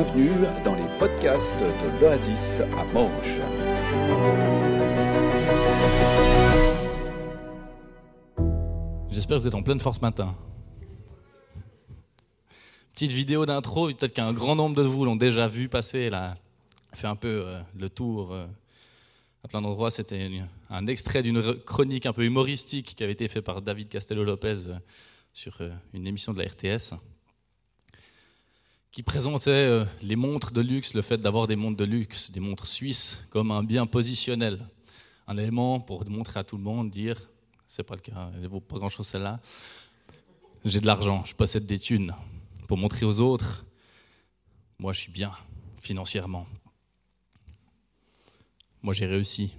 Bienvenue dans les podcasts de l'Oasis à Manche. J'espère que vous êtes en pleine force matin. Petite vidéo d'intro, peut-être qu'un grand nombre de vous l'ont déjà vu passer, là, fait un peu euh, le tour euh, à plein d'endroits. C'était un extrait d'une chronique un peu humoristique qui avait été fait par David Castello-Lopez euh, sur une émission de la RTS qui présentait les montres de luxe, le fait d'avoir des montres de luxe, des montres suisses, comme un bien positionnel, un élément pour montrer à tout le monde, dire, c'est pas le cas, elle vaut pas grand-chose celle-là, j'ai de l'argent, je possède des thunes, pour montrer aux autres, moi je suis bien financièrement, moi j'ai réussi.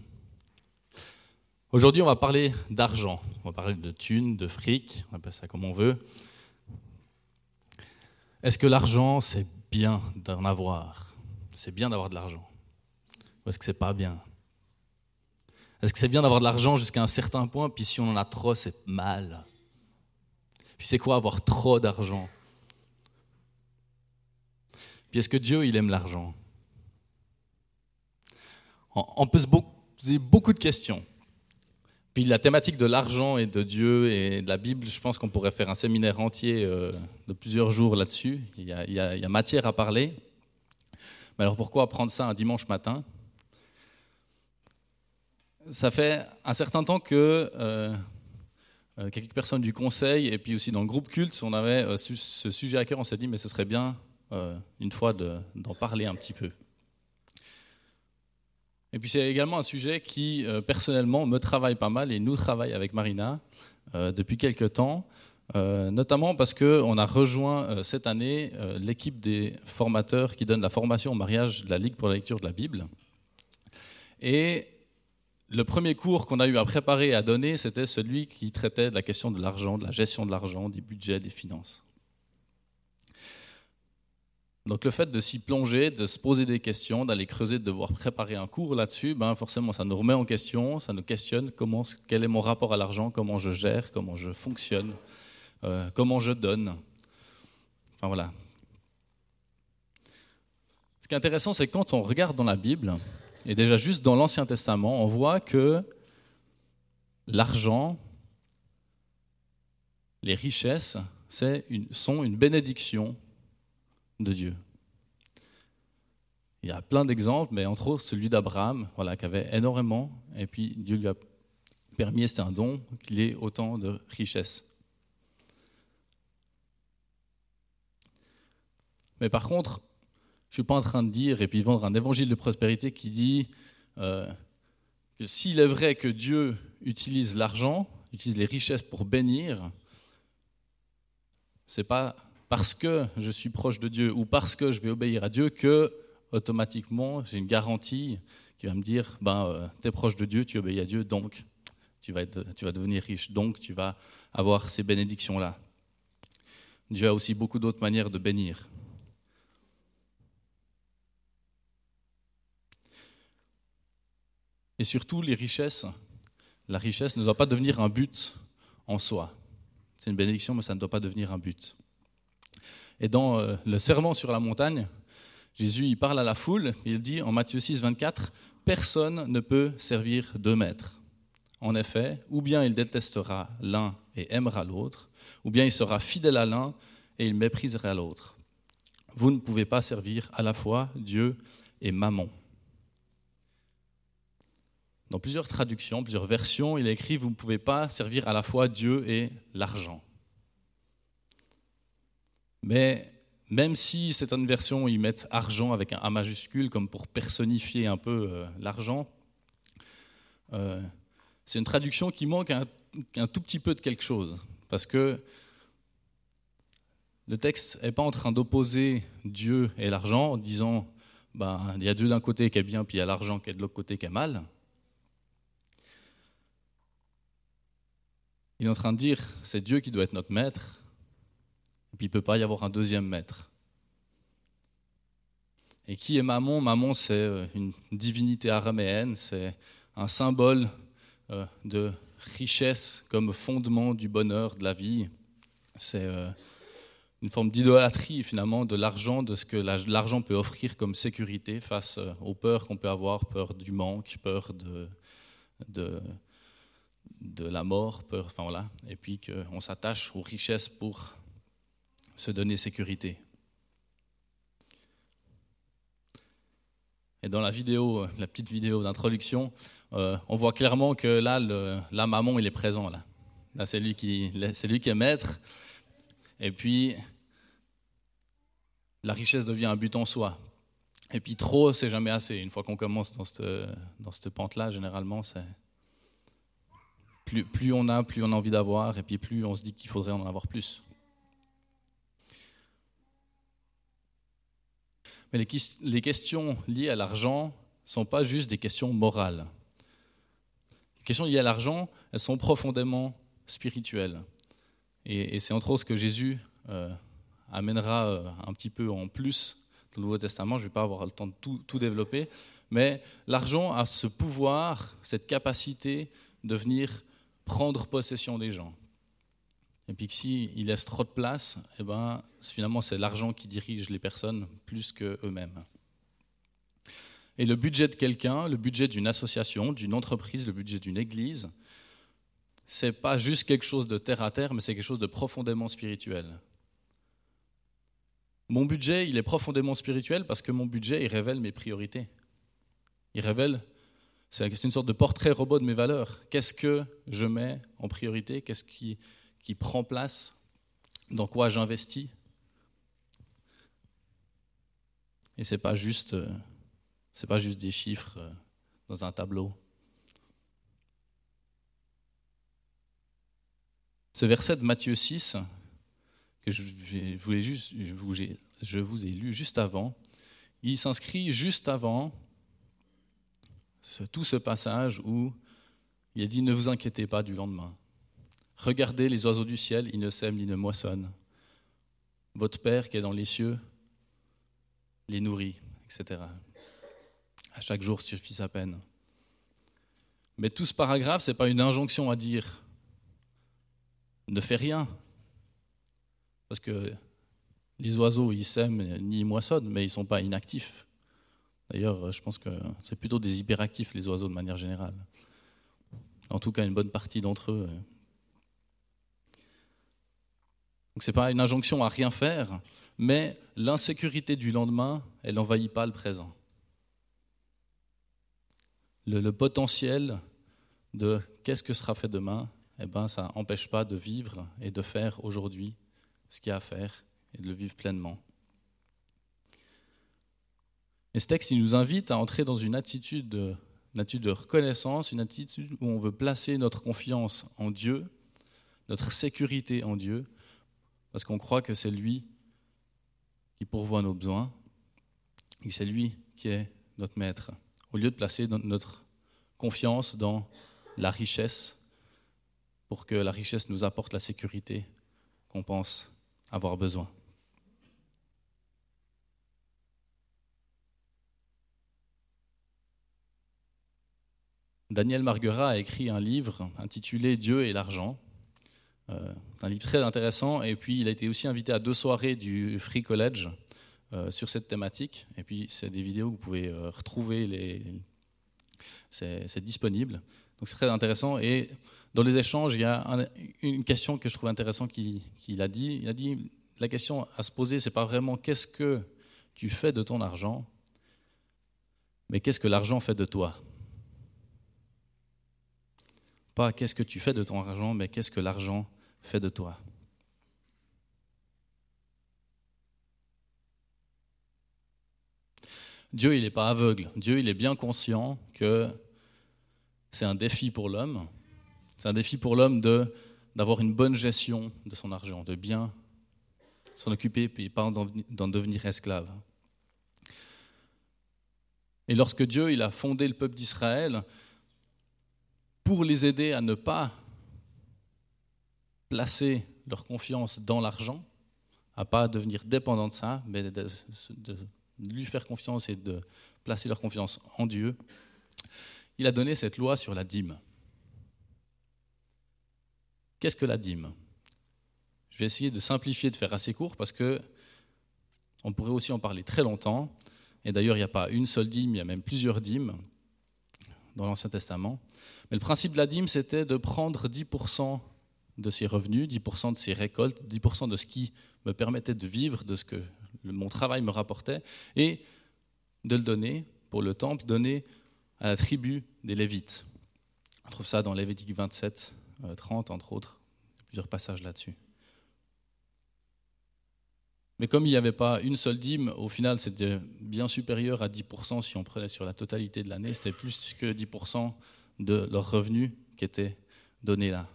Aujourd'hui on va parler d'argent, on va parler de thunes, de fric, on appelle ça comme on veut. Est-ce que l'argent, c'est bien d'en avoir? C'est bien d'avoir de l'argent. Ou est-ce que c'est pas bien? Est-ce que c'est bien d'avoir de l'argent jusqu'à un certain point, puis si on en a trop, c'est mal? Puis c'est quoi avoir trop d'argent? Puis est-ce que Dieu, il aime l'argent? On peut se poser beaucoup de questions. Puis la thématique de l'argent et de Dieu et de la Bible, je pense qu'on pourrait faire un séminaire entier euh, de plusieurs jours là-dessus. Il, y a matière à parler. Mais alors pourquoi prendre ça un dimanche matin? Ça fait un certain temps que euh, euh, quelques personnes du conseil et puis aussi dans le groupe culte, on avait ce sujet à cœur. On s'est dit mais ce serait bien une fois d'en parler un petit peu. Et puis c'est également un sujet qui, euh, personnellement, me travaille pas mal et nous travaille avec Marina euh, depuis quelques temps, euh, notamment parce qu'on a rejoint cette année l'équipe des formateurs qui donnent la formation au mariage de la Ligue pour la lecture de la Bible. Et le premier cours qu'on a eu à préparer et à donner, c'était celui qui traitait de la question de l'argent, de la gestion de l'argent, des budgets, des finances. Donc le fait de s'y plonger, de se poser des questions, d'aller creuser, de devoir préparer un cours là-dessus, ben forcément ça nous remet en question, ça nous questionne quel est mon rapport à l'argent, comment je gère, comment je fonctionne, euh, comment je donne. Enfin voilà. Ce qui est intéressant, c'est quand on regarde dans la Bible, et déjà juste dans l'Ancien Testament, on voit que l'argent, les richesses, sont une bénédiction de Dieu. Il y a plein d'exemples, mais entre autres celui d'Abraham, voilà, qui avait énormément, et puis Dieu lui a permis, c'était un don, qu'il ait autant de richesses. Mais par contre, je ne suis pas en train de dire, et puis vendre un évangile de prospérité qui dit euh, que s'il est vrai que Dieu utilise l'argent, utilise les richesses pour bénir, c'est pas parce que je suis proche de Dieu ou parce que je vais obéir à Dieu que automatiquement j'ai une garantie qui va me dire ben euh, tu es proche de Dieu, tu obéis à Dieu, donc tu vas, être, tu vas devenir riche, donc tu vas avoir ces bénédictions-là. Dieu a aussi beaucoup d'autres manières de bénir. Et surtout, les richesses, la richesse ne doit pas devenir un but en soi. C'est une bénédiction, mais ça ne doit pas devenir un but. Et dans euh, le serment sur la montagne, Jésus il parle à la foule, il dit en Matthieu 6, 24, Personne ne peut servir deux maîtres. En effet, ou bien il détestera l'un et aimera l'autre, ou bien il sera fidèle à l'un et il méprisera l'autre. Vous ne pouvez pas servir à la fois Dieu et Mammon. Dans plusieurs traductions, plusieurs versions, il est écrit Vous ne pouvez pas servir à la fois Dieu et l'argent. Mais même si certaines versions y mettent argent avec un A majuscule comme pour personnifier un peu euh, l'argent, euh, c'est une traduction qui manque un, tout petit peu de quelque chose. Parce que le texte n'est pas en train d'opposer Dieu et l'argent en disant ben, il y a Dieu d'un côté qui est bien, puis il y a l'argent qui est de l'autre côté qui est mal. Il est en train de dire c'est Dieu qui doit être notre maître, et puis il ne peut pas y avoir un deuxième maître. Et qui est Mammon? Mammon, c'est euh, une divinité araméenne, c'est un symbole euh, de richesse comme fondement du bonheur de la vie. C'est euh, une forme d'idolâtrie finalement de l'argent, de ce que l'argent peut offrir comme sécurité face aux peurs qu'on peut avoir, peur du manque, peur de la mort, peur, enfin voilà, et puis qu'on s'attache aux richesses pour se donner sécurité. Et dans la vidéo, la petite vidéo d'introduction, euh, on voit clairement que là, le, là, maman, il est présent. Là, c'est lui, qui, lui qui est maître. Et puis, la richesse devient un but en soi. Et puis, trop, c'est jamais assez. Une fois qu'on commence dans cette, dans cette pente-là, généralement, c'est. Plus, plus on a, plus on a envie d'avoir, et puis plus on se dit qu'il faudrait en avoir plus. Mais les, questions liées à l'argent ne sont pas juste des questions morales. Les questions liées à l'argent, elles sont profondément spirituelles. Et, c'est entre autres ce que Jésus euh, amènera euh, un petit peu en plus dans le Nouveau Testament. Je ne vais pas avoir le temps de tout, tout développer. Mais l'argent a ce pouvoir, cette capacité de venir prendre possession des gens. Et puis que s'il laisse trop de place, eh ben, finalement, c'est l'argent qui dirige les personnes plus qu'eux-mêmes. Et le budget de quelqu'un, le budget d'une association, d'une entreprise, le budget d'une église, c'est pas juste quelque chose de terre à terre, mais c'est quelque chose de profondément spirituel. Mon budget, il est profondément spirituel parce que mon budget, il révèle mes priorités. Il révèle, c'est une sorte de portrait robot de mes valeurs. Qu'est-ce que je mets en priorité? Qu'est-ce qui qui prend place, dans quoi j'investis. Et c'est pas euh, pas juste des chiffres euh, dans un tableau. Ce verset de Matthieu 6 que je, vous, je vous ai lu juste avant, il s'inscrit juste avant tout ce passage où il a dit ne vous inquiétez pas du lendemain. Regardez les oiseaux du ciel, ils ne sèment ni ne moissonnent. Votre Père qui est dans les cieux les nourrit, etc. À chaque jour suffit sa peine. Mais tout ce paragraphe, ce n'est pas une injonction à dire ne fais rien. Parce que les oiseaux, ils sèment ni ils moissonnent, mais ils ne sont pas inactifs. D'ailleurs, je pense que c'est plutôt des hyperactifs, les oiseaux, de manière générale. En tout cas, une bonne partie d'entre eux Donc ce n'est pas une injonction à rien faire, mais l'insécurité du lendemain, elle n'envahit pas le présent. Le, potentiel de qu'est-ce que sera fait demain, eh ben, ça n'empêche pas de vivre et de faire aujourd'hui ce qu'il y a à faire et de le vivre pleinement. Et ce texte, il nous invite à entrer dans une attitude de, une attitude de reconnaissance, une attitude où on veut placer notre confiance en Dieu, notre sécurité en Dieu, parce qu'on croit que c'est lui qui pourvoit nos besoins et c'est lui qui est notre maître. Au lieu de placer notre confiance dans la richesse pour que la richesse nous apporte la sécurité qu'on pense avoir besoin. Daniel Marguerat a écrit un livre intitulé Dieu et l'argent, euh, un livre très intéressant. Et puis, il a été aussi invité à deux soirées du Free College euh, sur cette thématique. Et puis, c'est des vidéos que vous pouvez euh, retrouver. C'est disponible. Donc, c'est très intéressant. Et dans les échanges, il y a une question que je trouve intéressante qu'il a dit. Il a dit la question à se poser, c'est pas vraiment qu'est-ce que tu fais de ton argent, mais qu'est-ce que l'argent fait de toi? Pas qu'est-ce que tu fais de ton argent, mais qu'est-ce que l'argent fait de toi. Dieu, il n'est pas aveugle. Dieu, il est bien conscient que c'est un défi pour l'homme. C'est un défi pour l'homme de, d'avoir une bonne gestion de son argent, de bien s'en occuper, puis pas d'en devenir esclave. Et lorsque Dieu il a fondé le peuple d'Israël, pour les aider à ne pas placer leur confiance dans l'argent, à pas devenir dépendant de ça, mais de, lui faire confiance et de placer leur confiance en Dieu, il a donné cette loi sur la dîme. Qu'est-ce que la dîme? Je vais essayer de simplifier, de faire assez court parce que on pourrait aussi en parler très longtemps. Et d'ailleurs, il n'y a pas une seule dîme, il y a même plusieurs dîmes dans l'Ancien Testament. Mais le principe de la dîme, c'était de prendre 10% de ses revenus, 10% de ses récoltes, 10% de ce qui me permettait de vivre, de ce que mon travail me rapportait, et de le donner pour le temple, donner à la tribu des Lévites. On trouve ça dans Lévitique 27, 30, euh, entre autres, plusieurs passages là-dessus. Mais comme il n'y avait pas une seule dîme, au final, c'était bien supérieur à 10% si on prenait sur la totalité de l'année. C'était plus que 10% de leurs revenus qui étaient donnés là.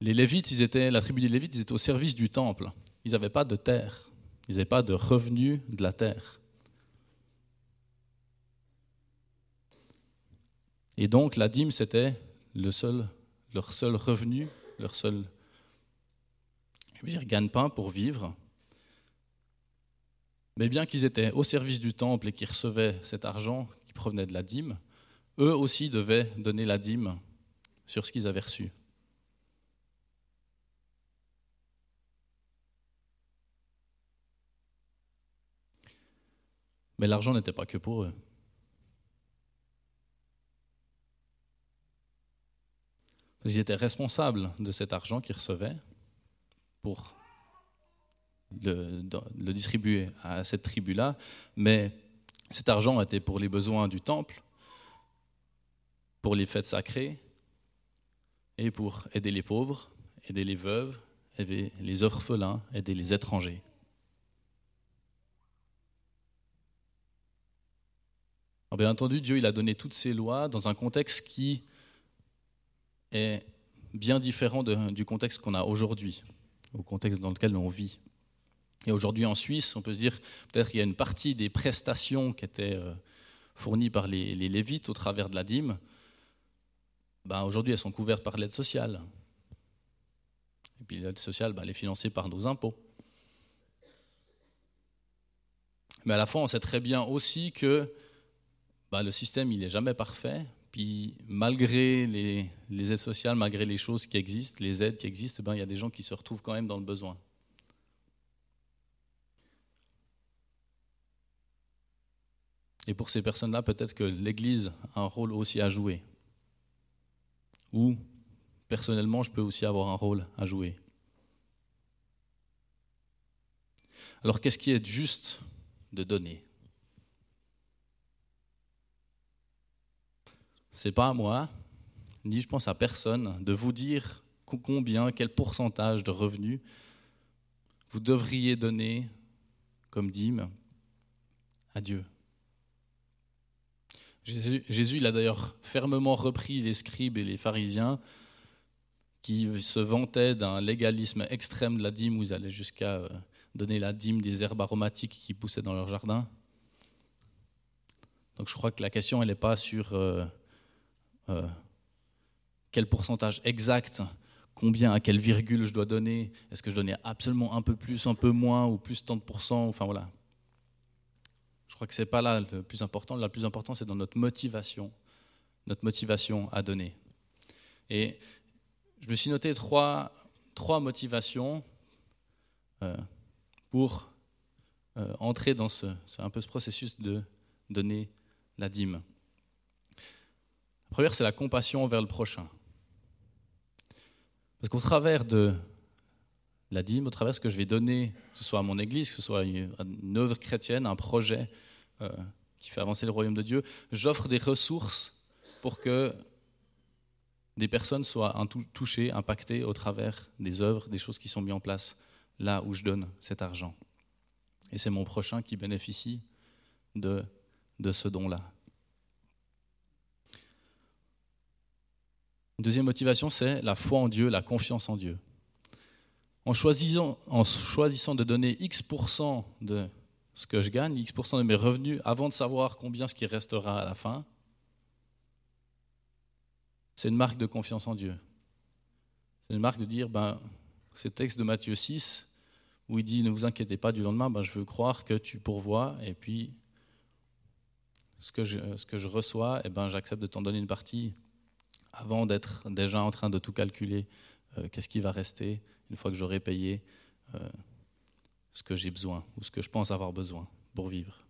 Les Lévites, ils étaient, la tribu des Lévites, ils étaient au service du temple. Ils n'avaient pas de terre. Ils n'avaient pas de revenus de la terre. Et donc, la dîme, c'était le seul, leur seul revenu, leur seul gagne-pain pour vivre. Mais bien qu'ils étaient au service du temple et qu'ils recevaient cet argent qui provenait de la dîme, eux aussi devaient donner la dîme sur ce qu'ils avaient reçu. Mais l'argent n'était pas que pour eux. Ils étaient responsables de cet argent qu'ils recevaient pour le, distribuer à cette tribu-là, mais cet argent était pour les besoins du temple, pour les fêtes sacrées et pour aider les pauvres, aider les veuves, aider les orphelins, aider les étrangers. Bien entendu, Dieu il a donné toutes ces lois dans un contexte qui est bien différent du contexte qu'on a aujourd'hui, au contexte dans lequel on vit. Et aujourd'hui en Suisse, on peut se dire peut-être qu'il y a une partie des prestations qui étaient euh, fournies par les, Lévites au travers de la dîme. Ben, aujourd'hui, elles sont couvertes par l'aide sociale. Et puis l'aide sociale, ben, elle est financée par nos impôts. Mais à la fois, on sait très bien aussi que ben, le système, il n'est jamais parfait. Puis malgré les, aides sociales, malgré les choses qui existent, les aides qui existent, ben, il y a des gens qui se retrouvent quand même dans le besoin. Et pour ces personnes-là, peut-être que l'Église a un rôle aussi à jouer. Ou, personnellement, je peux aussi avoir un rôle à jouer. Alors, qu'est-ce qui est juste de donner? C'est pas à moi, ni je pense à personne, de vous dire combien, quel pourcentage de revenus vous devriez donner comme dîme à Dieu. Jésus, il a d'ailleurs fermement repris les scribes et les pharisiens qui se vantaient d'un légalisme extrême de la dîme, où ils allaient jusqu'à euh, donner la dîme des herbes aromatiques qui poussaient dans leur jardin. Donc je crois que la question, elle n'est pas sur euh, euh, quel pourcentage exact, combien, à quelle virgule je dois donner, est-ce que je donnais absolument un peu plus, un peu moins, ou plus tant de pourcents, enfin voilà. Je crois que ce n'est pas là le plus important. Le plus important, c'est dans notre motivation, notre motivation à donner. Et je me suis noté trois, trois motivations euh, pour euh, entrer dans un peu ce processus de donner la dîme. La première, c'est la compassion envers le prochain. Parce qu'au travers de la dîme, au travers de ce que je vais donner, que ce soit à mon église, que ce soit une œuvre chrétienne, un projet euh, qui fait avancer le royaume de Dieu, j'offre des ressources pour que des personnes soient touchées, impactées au travers des œuvres, des choses qui sont mises en place là où je donne cet argent. Et c'est mon prochain qui bénéficie de ce don-là. Une deuxième motivation, c'est la foi en Dieu, la confiance en Dieu. En choisissant, en choisissant de donner X% de ce que je gagne, X% de mes revenus, avant de savoir combien ce qui restera à la fin, c'est une marque de confiance en Dieu. C'est une marque de dire, ben, ce texte de Matthieu 6, où il dit, ne vous inquiétez pas du lendemain, ben, je veux croire que tu pourvois, et puis ce que je, ce que je reçois, eh ben, j'accepte de t'en donner une partie avant d'être déjà en train de tout calculer euh, qu'est-ce qui va rester une fois que j'aurai payé euh, ce que j'ai besoin ou ce que je pense avoir besoin pour vivre.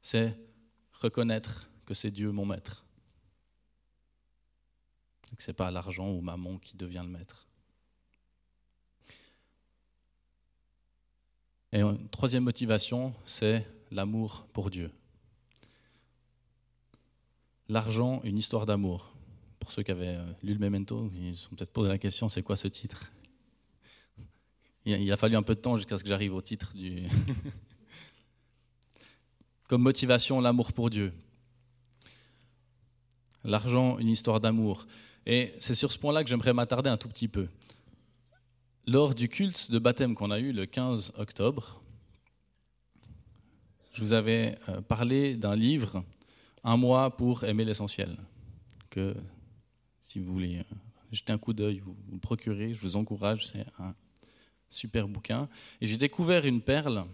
C'est reconnaître que c'est Dieu mon maître. Que ce n'est pas l'argent ou maman qui devient le maître. Et une troisième motivation, c'est l'amour pour Dieu. L'argent, une histoire d'amour. Pour ceux qui avaient euh, lu le Memento, ils se sont peut-être posé la question, c'est quoi ce titre? Il a fallu un peu de temps jusqu'à ce que j'arrive au titre du... Comme motivation, l'amour pour Dieu. L'argent, une histoire d'amour. Et c'est sur ce point-là que j'aimerais m'attarder un tout petit peu. Lors du culte de baptême qu'on a eu le 15 octobre, je vous avais euh, parlé d'un livre, Un mois pour aimer l'essentiel, que si vous voulez euh, jeter un coup d'œil, vous, vous procurez, je vous encourage, c'est un super bouquin. Et j'ai découvert une perle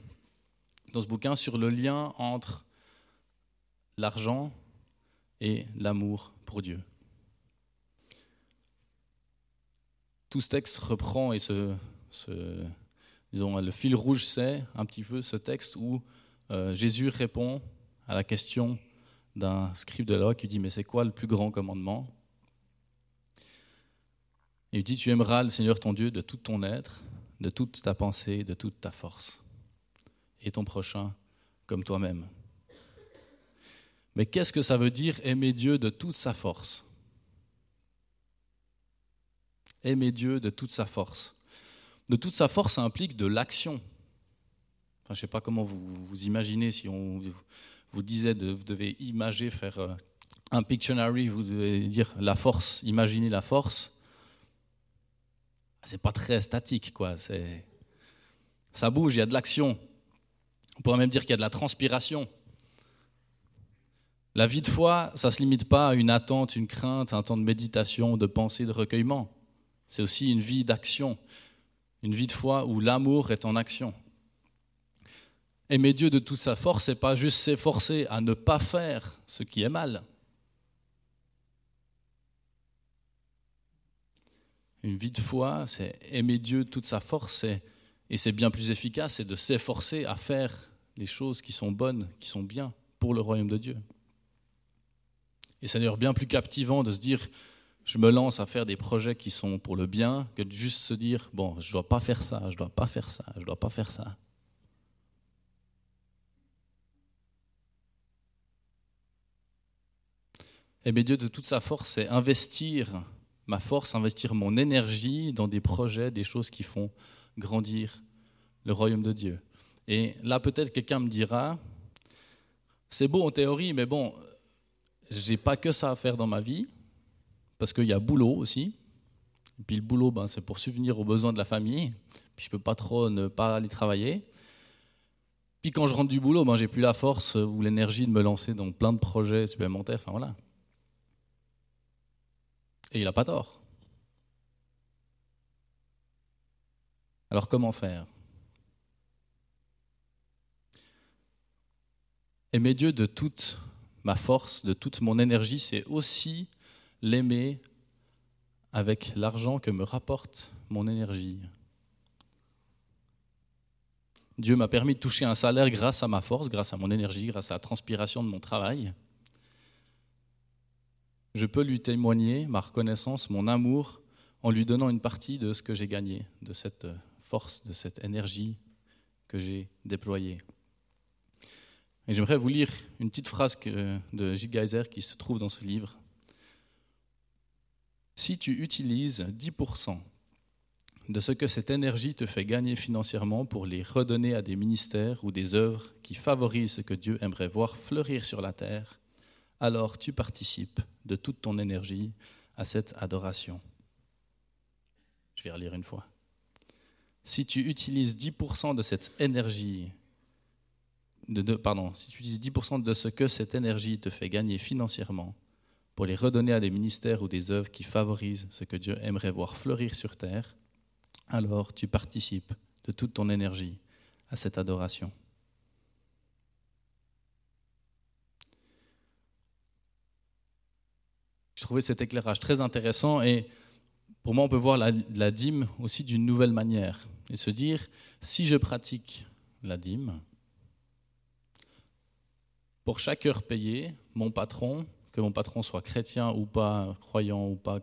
dans ce bouquin sur le lien entre l'argent et l'amour pour Dieu. Tout ce texte reprend et ce, disons, le fil rouge, c'est un petit peu ce texte où euh, Jésus répond à la question d'un scribe de loi qui dit Mais c'est quoi le plus grand commandement? Il dit Tu aimeras le Seigneur ton Dieu de tout ton être, de toute ta pensée, de toute ta force, et ton prochain comme toi-même. Mais qu'est-ce que ça veut dire aimer Dieu de toute sa force? Aimer Dieu de toute sa force. De toute sa force, ça implique de l'action. Enfin, je ne sais pas comment vous vous imaginez si on vous disait de vous devez imager, faire euh, un Pictionary, vous devez dire la force, imaginer la force. C'est pas très statique, quoi. C'est ça bouge, il y a de l'action. On pourrait même dire qu'il y a de la transpiration. La vie de foi, ça ne se limite pas à une attente, une crainte, un temps de méditation, de pensée, de recueillement. C'est aussi une vie d'action, une vie de foi où l'amour est en action. Aimer Dieu de toute sa force, n'est pas juste s'efforcer à ne pas faire ce qui est mal. Une vie de foi, c'est aimer Dieu de toute sa force, et c'est bien plus efficace, c'est de s'efforcer à faire les choses qui sont bonnes, qui sont bien pour le royaume de Dieu. Et c'est d'ailleurs bien plus captivant de se dire, je me lance à faire des projets qui sont pour le bien, que de juste se dire, bon, je ne dois pas faire ça, je ne dois pas faire ça, je ne dois pas faire ça. Et bien Dieu de toute sa force, c'est investir ma force, investir mon énergie dans des projets, des choses qui font grandir le royaume de Dieu. Et là, peut-être quelqu'un me dira, c'est beau en théorie, mais bon, j'ai pas que ça à faire dans ma vie, parce qu'il y a boulot aussi. Et puis le boulot, ben, c'est pour subvenir aux besoins de la famille. Puis je peux pas trop ne pas aller travailler. Puis quand je rentre du boulot, ben, j'ai plus la force ou l'énergie de me lancer dans plein de projets supplémentaires. Enfin voilà. Et il n'a pas tort. Alors comment faire? Aimer Dieu de toute ma force, de toute mon énergie, c'est aussi l'aimer avec l'argent que me rapporte mon énergie. Dieu m'a permis de toucher un salaire grâce à ma force, grâce à mon énergie, grâce à la transpiration de mon travail. Je peux lui témoigner ma reconnaissance, mon amour, en lui donnant une partie de ce que j'ai gagné, de cette force, de cette énergie que j'ai déployée. Et j'aimerais vous lire une petite phrase de Gilles Geiser qui se trouve dans ce livre. Si tu utilises 10% de ce que cette énergie te fait gagner financièrement pour les redonner à des ministères ou des œuvres qui favorisent ce que Dieu aimerait voir fleurir sur la terre, alors tu participes de toute ton énergie à cette adoration. Je vais relire une fois. Si tu utilises 10% de cette énergie pardon, si tu utilises 10% de ce que cette énergie te fait gagner financièrement pour les redonner à des ministères ou des œuvres qui favorisent ce que Dieu aimerait voir fleurir sur terre, alors tu participes de toute ton énergie à cette adoration. Cet éclairage très intéressant et Pour moi, on peut voir la, dîme aussi d'une nouvelle manière et se dire, si je pratique la dîme, pour chaque heure payée, mon patron, que mon patron soit chrétien ou pas, croyant ou pas,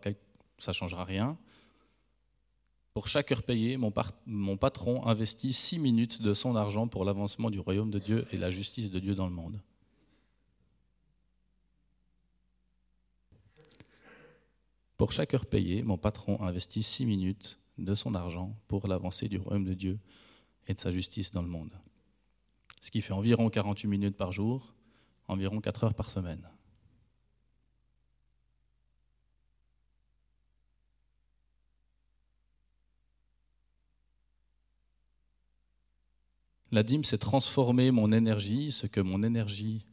ça ne changera rien. Pour chaque heure payée, mon patron investit six minutes de son argent pour l'avancement du royaume de Dieu et la justice de Dieu dans le monde. Pour chaque heure payée, mon patron investit six minutes de son argent pour l'avancée du royaume de Dieu et de sa justice dans le monde. Ce qui fait environ 48 minutes par jour, environ 4 heures par semaine. La dîme, c'est transformer mon énergie, ce que mon énergie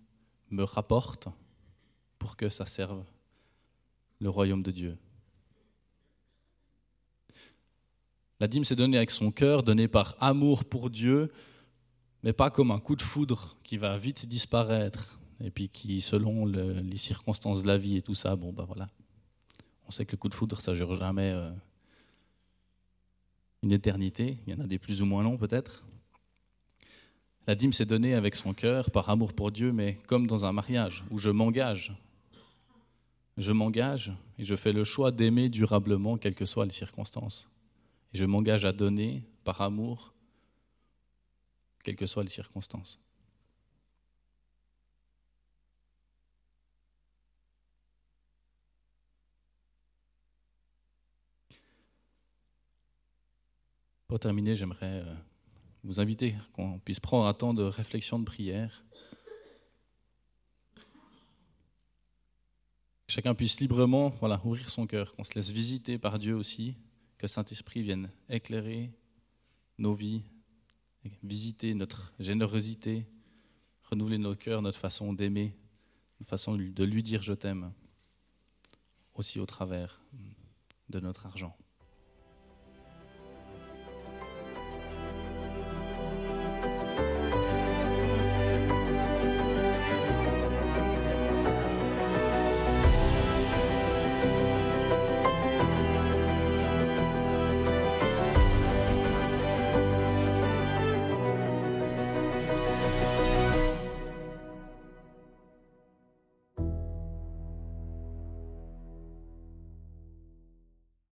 me rapporte, pour que ça serve le royaume de Dieu. La dîme, c'est donner avec son cœur, donné par amour pour Dieu, mais pas comme un coup de foudre qui va vite disparaître, et puis qui, selon les circonstances de la vie et tout ça, bon, ben voilà. On sait que le coup de foudre, ça ne dure jamais euh, une éternité. Il y en a des plus ou moins longs, peut-être. La dîme, c'est donner avec son cœur, par amour pour Dieu, mais comme dans un mariage, où je m'engage. Je m'engage et je fais le choix d'aimer durablement, quelles que soient les circonstances. Et je m'engage à donner par amour, quelles que soient les circonstances. Pour terminer, j'aimerais euh, vous inviter qu'on puisse prendre un temps de réflexion, de prière. Chacun puisse librement ouvrir son cœur, qu'on se laisse visiter par Dieu aussi, que Saint-Esprit vienne éclairer nos vies, visiter notre générosité, renouveler nos cœurs, notre façon d'aimer, notre façon de lui dire je t'aime, aussi au travers de notre argent.